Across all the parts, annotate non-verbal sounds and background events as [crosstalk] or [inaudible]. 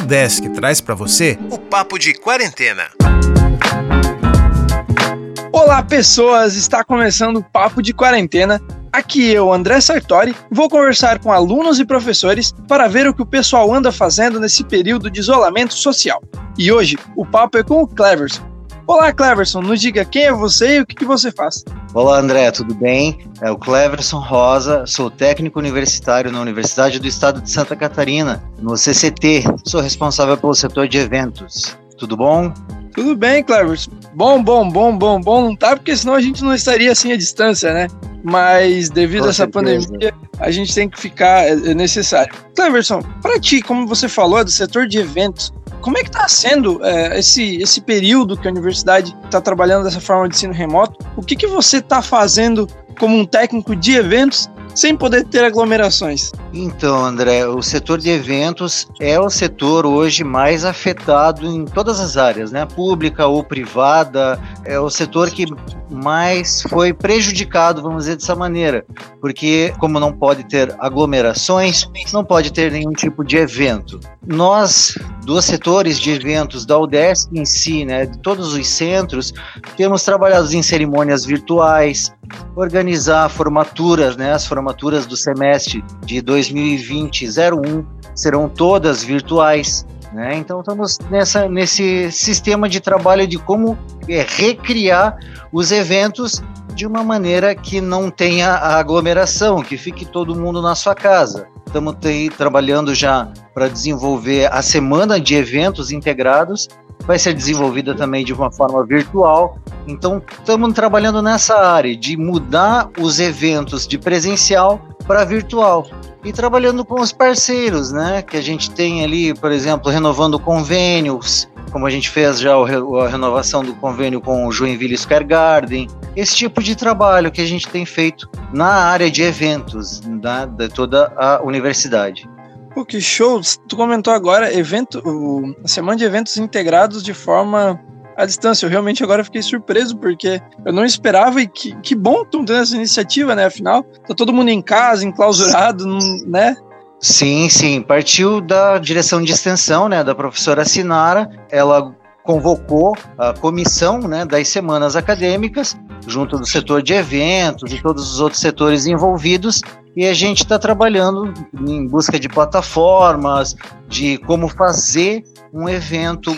Desk traz para você o Papo de Quarentena. Olá, pessoas! Está começando o Papo de Quarentena. Aqui eu, André Sartori, vou conversar com alunos e professores para ver o que o pessoal anda fazendo nesse período de isolamento social. E hoje o papo é com o Cleverson, Olá, Cleverson, nos diga quem é você e o que você faz. Olá, André, tudo bem? É o Cleverson Rosa, sou técnico universitário na Universidade do Estado de Santa Catarina, no CCT. Sou responsável pelo setor de eventos. Tudo bom? Tudo bem, Cleverson. Bom, bom, bom, bom, bom. Não tá, porque senão a gente não estaria assim à distância, né? Mas devido Com a essa certeza. pandemia, a gente tem que ficar, é, é necessário. Cleverson, para ti, como você falou, é do setor de eventos, como é que está sendo é, esse, esse período que a universidade está trabalhando dessa forma de ensino remoto? O que, que você está fazendo como um técnico de eventos sem poder ter aglomerações? Então, André, o setor de eventos é o setor hoje mais afetado em todas as áreas, né? Pública ou privada, é o setor que mais foi prejudicado, vamos dizer dessa maneira, porque como não pode ter aglomerações, não pode ter nenhum tipo de evento. Nós, dos setores de eventos da UDESC em si, né, de todos os centros, temos trabalhado em cerimônias virtuais, organizar formaturas, né, as formaturas do semestre de 2020-01 serão todas virtuais. Né? Então estamos nessa, nesse sistema de trabalho de como é, recriar os eventos de uma maneira que não tenha aglomeração, que fique todo mundo na sua casa. Estamos trabalhando já para desenvolver a semana de eventos integrados, vai ser desenvolvida também de uma forma virtual. Então, estamos trabalhando nessa área de mudar os eventos de presencial para virtual e trabalhando com os parceiros, né? Que a gente tem ali, por exemplo, renovando convênios, como a gente fez já a renovação do convênio com o Joinville Square Garden, esse tipo de trabalho que a gente tem feito na área de eventos da, de toda a universidade. Que show! Tu comentou agora evento, a semana de eventos integrados de forma à distância. Eu realmente agora fiquei surpreso, porque eu não esperava e que, que bom estão tendo essa iniciativa, né? Afinal, tá todo mundo em casa, enclausurado, né? Sim, sim. Partiu da direção de extensão, né, da professora Sinara. Ela convocou a comissão né, das semanas acadêmicas, junto do setor de eventos e todos os outros setores envolvidos, e a gente está trabalhando em busca de plataformas, de como fazer um evento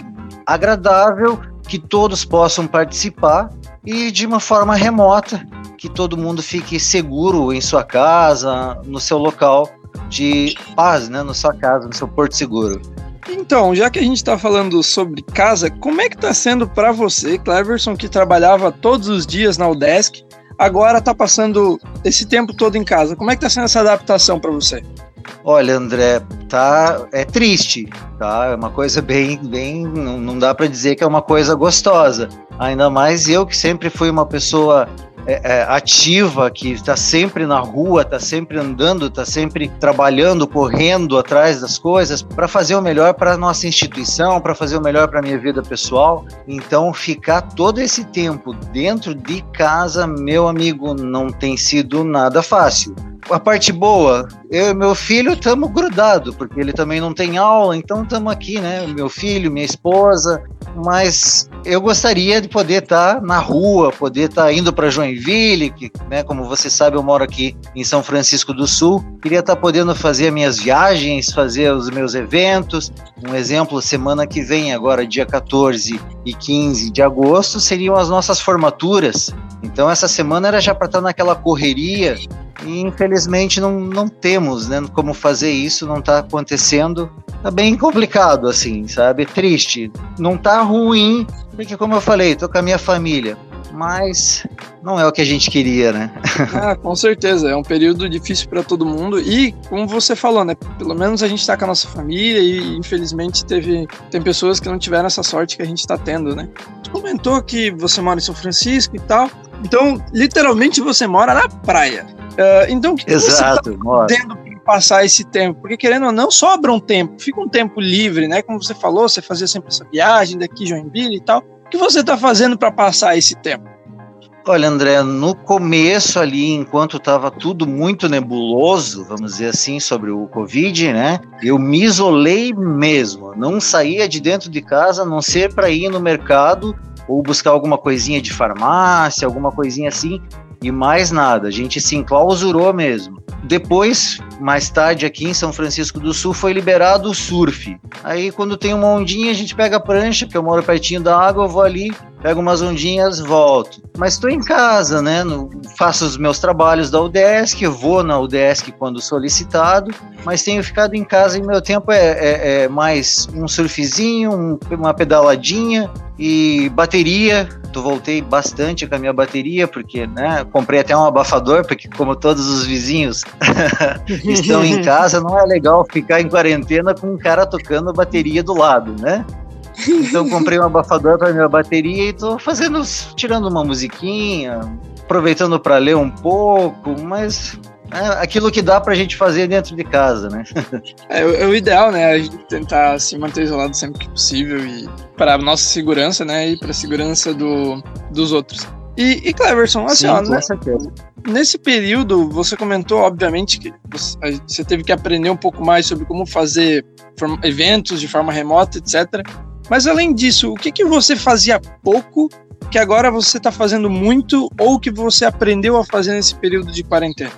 agradável que todos possam participar e de uma forma remota, que todo mundo fique seguro em sua casa, no seu local de paz, né, na sua casa, no seu porto seguro. Então, já que a gente está falando sobre casa, como é que está sendo para você, Cleverson, que trabalhava todos os dias na UDESC, agora está passando esse tempo todo em casa? Como é que está sendo essa adaptação para você? Olha, André, tá é triste, tá? É uma coisa bem, bem, não, não dá para dizer que é uma coisa gostosa. Ainda mais eu que sempre fui uma pessoa é, é, ativa, que está sempre na rua, está sempre andando, está sempre trabalhando, correndo atrás das coisas para fazer o melhor para nossa instituição, para fazer o melhor para minha vida pessoal. Então, ficar todo esse tempo dentro de casa, meu amigo, não tem sido nada fácil a parte boa, eu e meu filho estamos grudados, porque ele também não tem aula, então estamos aqui, né? Meu filho, minha esposa, mas eu gostaria de poder estar tá na rua, poder estar tá indo para Joinville, que, né, como você sabe, eu moro aqui em São Francisco do Sul. Queria estar tá podendo fazer minhas viagens, fazer os meus eventos. Um exemplo, semana que vem, agora dia 14 e 15 de agosto, seriam as nossas formaturas. Então essa semana era já para estar naquela correria e infelizmente não, não temos né, como fazer isso, não está acontecendo. Tá bem complicado, assim, sabe? Triste. Não tá ruim, porque como eu falei, tô com a minha família. Mas não é o que a gente queria, né? [laughs] ah, com certeza. É um período difícil para todo mundo. E, como você falou, né? Pelo menos a gente tá com a nossa família e, infelizmente, teve, tem pessoas que não tiveram essa sorte que a gente tá tendo, né? Você comentou que você mora em São Francisco e tal. Então, literalmente, você mora na praia. Uh, então, o que Exato, você tá tendo passar esse tempo? Porque, querendo ou não, sobra um tempo, fica um tempo livre, né? Como você falou, você fazia sempre essa viagem daqui, Joinville e tal. O que você está fazendo para passar esse tempo? Olha, André, no começo ali, enquanto estava tudo muito nebuloso, vamos dizer assim, sobre o Covid, né? Eu me isolei mesmo. Não saía de dentro de casa, a não ser para ir no mercado ou buscar alguma coisinha de farmácia, alguma coisinha assim, e mais nada. A gente se enclausurou mesmo. Depois, mais tarde, aqui em São Francisco do Sul, foi liberado o surf. Aí, quando tem uma ondinha, a gente pega a prancha, porque eu moro pertinho da água, eu vou ali, pego umas ondinhas, volto. Mas estou em casa, né? No, faço os meus trabalhos da UDESC, vou na UDESC quando solicitado, mas tenho ficado em casa e meu tempo é, é, é mais um surfzinho, um, uma pedaladinha e bateria. Tu voltei bastante com a minha bateria, porque, né? Comprei até um abafador, porque como todos os vizinhos [laughs] estão em [laughs] casa, não é legal ficar em quarentena com um cara tocando bateria do lado, né? Então comprei um abafador para minha bateria e tô fazendo, tirando uma musiquinha, aproveitando para ler um pouco, mas é aquilo que dá pra gente fazer dentro de casa, né? [laughs] É, é, o ideal, né? A gente tentar se manter isolado sempre que possível e para nossa segurança, né? E para a segurança do, dos outros. E, e Cleverson, assim, Sim, ó, né, nesse período você comentou, obviamente, que você, você teve que aprender um pouco mais sobre como fazer eventos de forma remota, etc. Mas além disso, o que, que você fazia pouco que agora você está fazendo muito ou que você aprendeu a fazer nesse período de quarentena?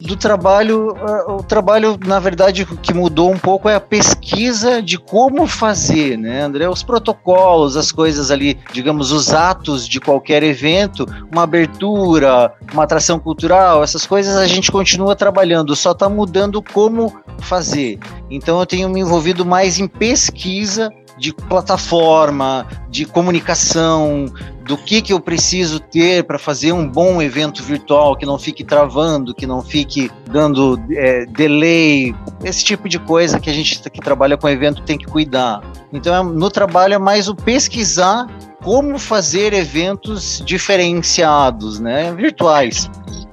do trabalho, uh, o trabalho, na verdade, que mudou um pouco é a pesquisa de como fazer, né, André? Os protocolos, as coisas ali, digamos, os atos de qualquer evento, uma abertura, uma atração cultural, essas coisas a gente continua trabalhando, só está mudando como fazer. Então eu tenho me envolvido mais em pesquisa de plataforma, de comunicação, do que, que eu preciso ter para fazer um bom evento virtual que não fique travando, que não fique dando é, delay, esse tipo de coisa que a gente que trabalha com evento tem que cuidar. Então, é, no trabalho é mais o pesquisar como fazer eventos diferenciados, né, virtuais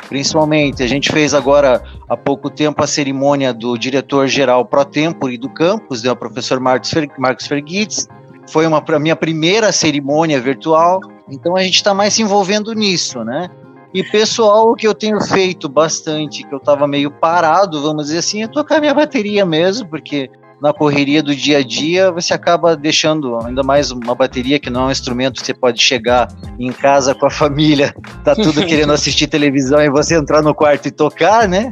principalmente. A gente fez agora há pouco tempo a cerimônia do diretor-geral pro tempore do campus, né, o professor Marcos, Fer, Marcos Ferguides. Foi uma a minha primeira cerimônia virtual, então a gente está mais se envolvendo nisso, né? E pessoal, o que eu tenho feito bastante, que eu estava meio parado, vamos dizer assim, é tocar minha bateria mesmo, porque na correria do dia a dia, você acaba deixando ainda mais uma bateria que não é um instrumento que você pode chegar em casa com a família, tá tudo [laughs] querendo assistir televisão e você entrar no quarto e tocar, né?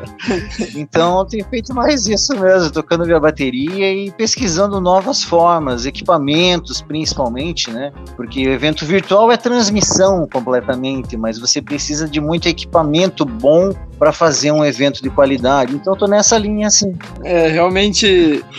[laughs] então eu tenho feito mais isso mesmo, tocando minha bateria e pesquisando novas formas, equipamentos principalmente, né? Porque o evento virtual é transmissão completamente, mas você precisa de muito equipamento bom para fazer um evento de qualidade. Então eu tô nessa linha assim. É, realmente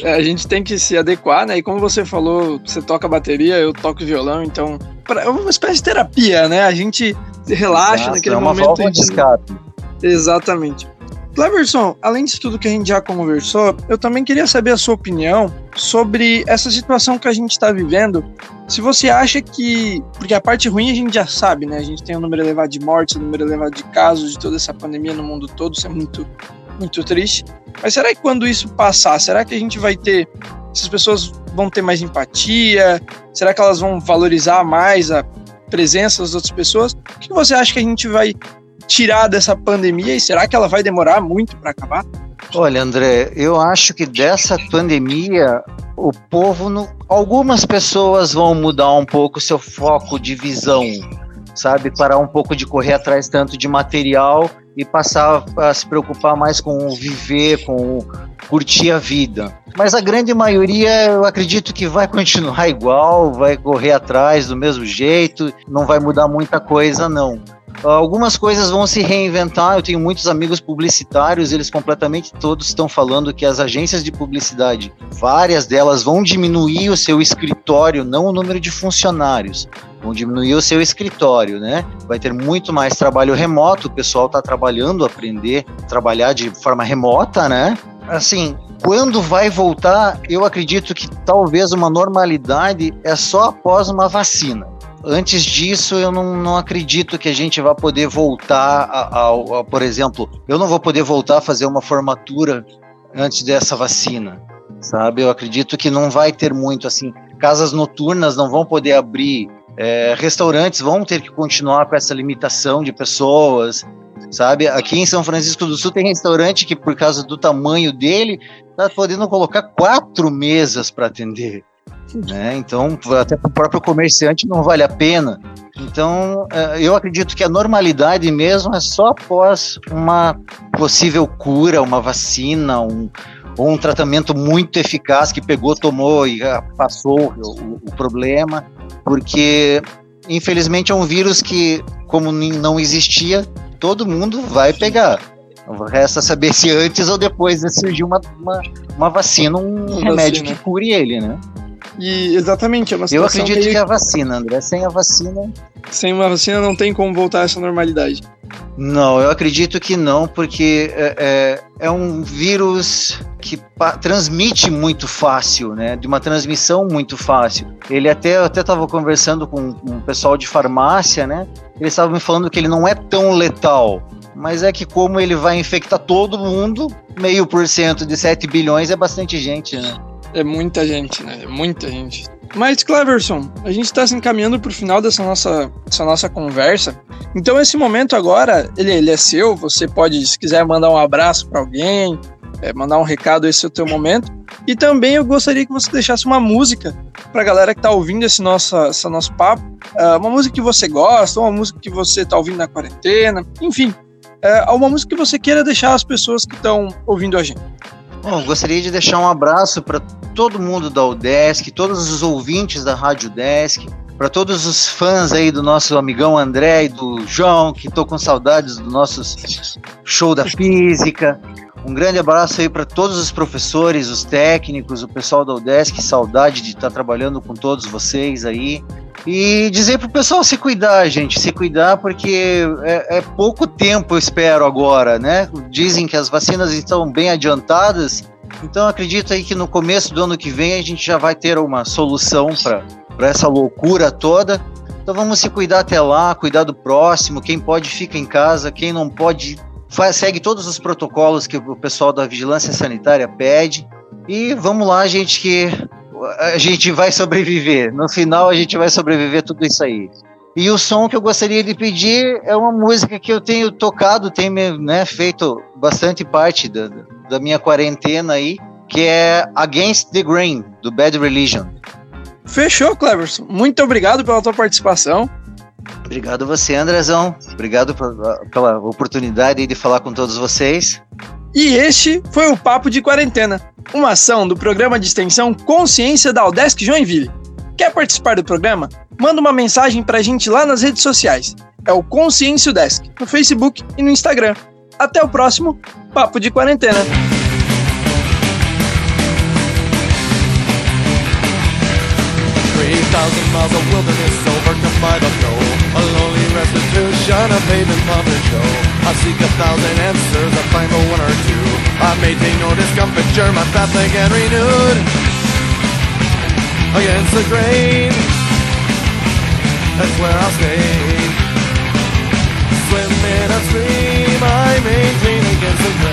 a gente tem que se adequar, né? E como você falou, você toca bateria, eu toco violão, então é uma espécie de terapia, né? A gente relaxa Nossa, naquele é uma momento. De escape. Exatamente. Cleverson, além de tudo que a gente já conversou, eu também queria saber a sua opinião sobre essa situação que a gente está vivendo. Se você acha que. Porque a parte ruim a gente já sabe, né? A gente tem um número elevado de mortes, um número elevado de casos de toda essa pandemia no mundo todo, isso é muito, muito triste. Mas será que quando isso passar, será que a gente vai ter. Essas pessoas vão ter mais empatia? Será que elas vão valorizar mais a presença das outras pessoas? O que você acha que a gente vai tirar dessa pandemia e será que ela vai demorar muito para acabar? Olha, André, eu acho que dessa pandemia o povo, algumas pessoas vão mudar um pouco seu foco de visão, sabe, parar um pouco de correr atrás tanto de material e passar a se preocupar mais com o viver, com o curtir a vida. Mas a grande maioria, eu acredito que vai [laughs] continuar igual, vai correr atrás do mesmo jeito, não vai mudar muita coisa não. Algumas coisas vão se reinventar. Eu tenho muitos amigos publicitários, eles completamente todos estão falando que as agências de publicidade, várias delas vão diminuir o seu escritório, não o número de funcionários, vão diminuir o seu escritório, né? Vai ter muito mais trabalho remoto, o pessoal está trabalhando, aprender a trabalhar de forma remota, né? Assim, quando vai voltar, eu acredito que talvez uma normalidade é só após uma vacina antes disso, eu não, não acredito que a gente vá poder voltar a, a, a, por exemplo, eu não vou poder voltar a fazer uma formatura antes dessa vacina, sabe? Eu acredito que não vai ter muito assim. Casas noturnas não vão poder abrir É, restaurantes vão ter que continuar com essa limitação de pessoas, sabe? Aqui em São Francisco do Sul tem restaurante que, por causa do tamanho dele, tá podendo colocar quatro mesas para atender. Né? Então, até para o próprio comerciante não vale a pena. Então, é, eu acredito que a normalidade mesmo é só após uma possível cura, uma vacina, um, ou um tratamento muito eficaz que pegou, tomou e passou o, o problema, porque infelizmente é um vírus que, como não existia, todo mundo vai pegar. Resta saber se antes ou depois surgir uma, uma, uma vacina, um remédio que cure ele, né? E exatamente, é uma Eu acredito que, que é a vacina, André. Sem a vacina. Sem uma vacina não tem como voltar a essa normalidade. Não, eu acredito que não, porque é, é, é um vírus que transmite muito fácil, né? De uma transmissão muito fácil. Ele até eu até estava conversando com um pessoal de farmácia, né? Eles estavam me falando que ele não é tão letal. Mas é que como ele vai infectar todo mundo, meio por cento de 7 bilhões é bastante gente, né? É muita gente, né? É muita gente. Mas, Cleverson, a gente está se encaminhando para o final dessa nossa, dessa nossa conversa. Então, esse momento agora, ele, ele é seu. Você pode, se quiser, mandar um abraço para alguém, é, mandar um recado, esse é o teu momento. E também eu gostaria que você deixasse uma música para a galera que está ouvindo esse nosso, esse nosso papo. Uh, uma música que você gosta, uma música que você está ouvindo na quarentena, enfim. Uh, uma música que você queira deixar as pessoas que estão ouvindo a gente. Bom, gostaria de deixar um abraço para todo mundo da UDESC, todos os ouvintes da Rádio UDESC, para todos os fãs aí do nosso amigão André e do João, que estou com saudades do nosso show da física. Um grande abraço aí para todos os professores, os técnicos, o pessoal da UDESC, saudade de estar tá trabalhando com todos vocês aí. E dizer pro pessoal se cuidar, gente, se cuidar, porque é, é, pouco tempo, eu espero, agora, né? Dizem que as vacinas estão bem adiantadas, então acredito aí que no começo do ano que vem a gente já vai ter uma solução para essa loucura toda. Então vamos se cuidar até lá, cuidar do próximo, quem pode fica em casa, quem não pode segue todos os protocolos que o pessoal da vigilância sanitária pede. E vamos lá, gente, que a gente vai sobreviver. No final, a gente vai sobreviver tudo isso aí. E o som que eu gostaria de pedir é uma música que eu tenho tocado, tem né, feito bastante parte da, da minha quarentena aí, que é Against the Grain, do Bad Religion. Fechou, Cleverson. Muito obrigado pela tua participação. Obrigado você, Andrezão. Obrigado pela oportunidade de falar com todos vocês. E este foi o Papo de Quarentena, uma ação do programa de extensão Consciência da Udesc Joinville. Quer participar do programa? Manda uma mensagem pra gente lá nas redes sociais. É o Consciência Desk, no Facebook e no Instagram. Até o próximo Papo de Quarentena. Thousand miles of wilderness overcome by the flow. A lonely restitution, a pavement puppet show. I seek a thousand answers, I find the one or two. I maintain no discomfiture, my path again renewed. Against the grain, that's where I'll stay. Swim in a stream, I maintain against the grain.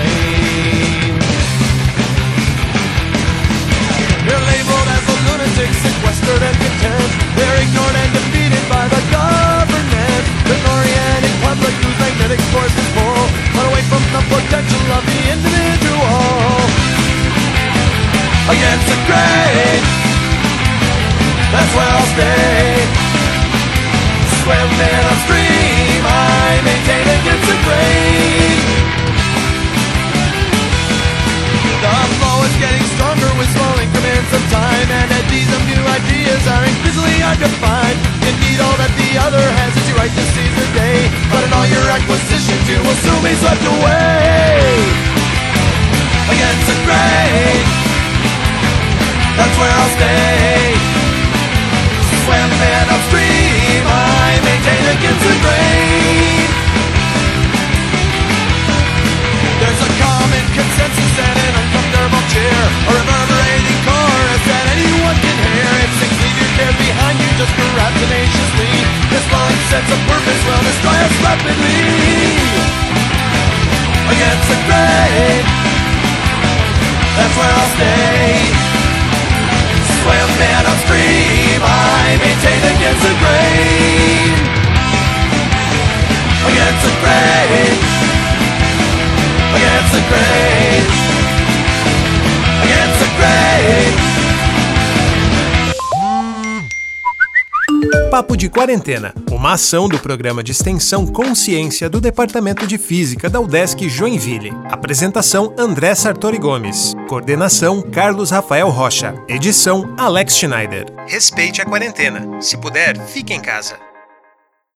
Oh, against the grain, that's where I'll stay. Swim in a stream, I maintain against the grain. Rapidly Against the grain That's where I'll stay. Swim in upstream I maintain against the grain. Against the grain Against the grain Against the grain Papo de Quarentena, uma ação do programa de extensão Consciência do Departamento de Física da UDESC Joinville. Apresentação André Sartori Gomes. Coordenação Carlos Rafael Rocha. Edição Alex Schneider. Respeite a quarentena. Se puder, fique em casa.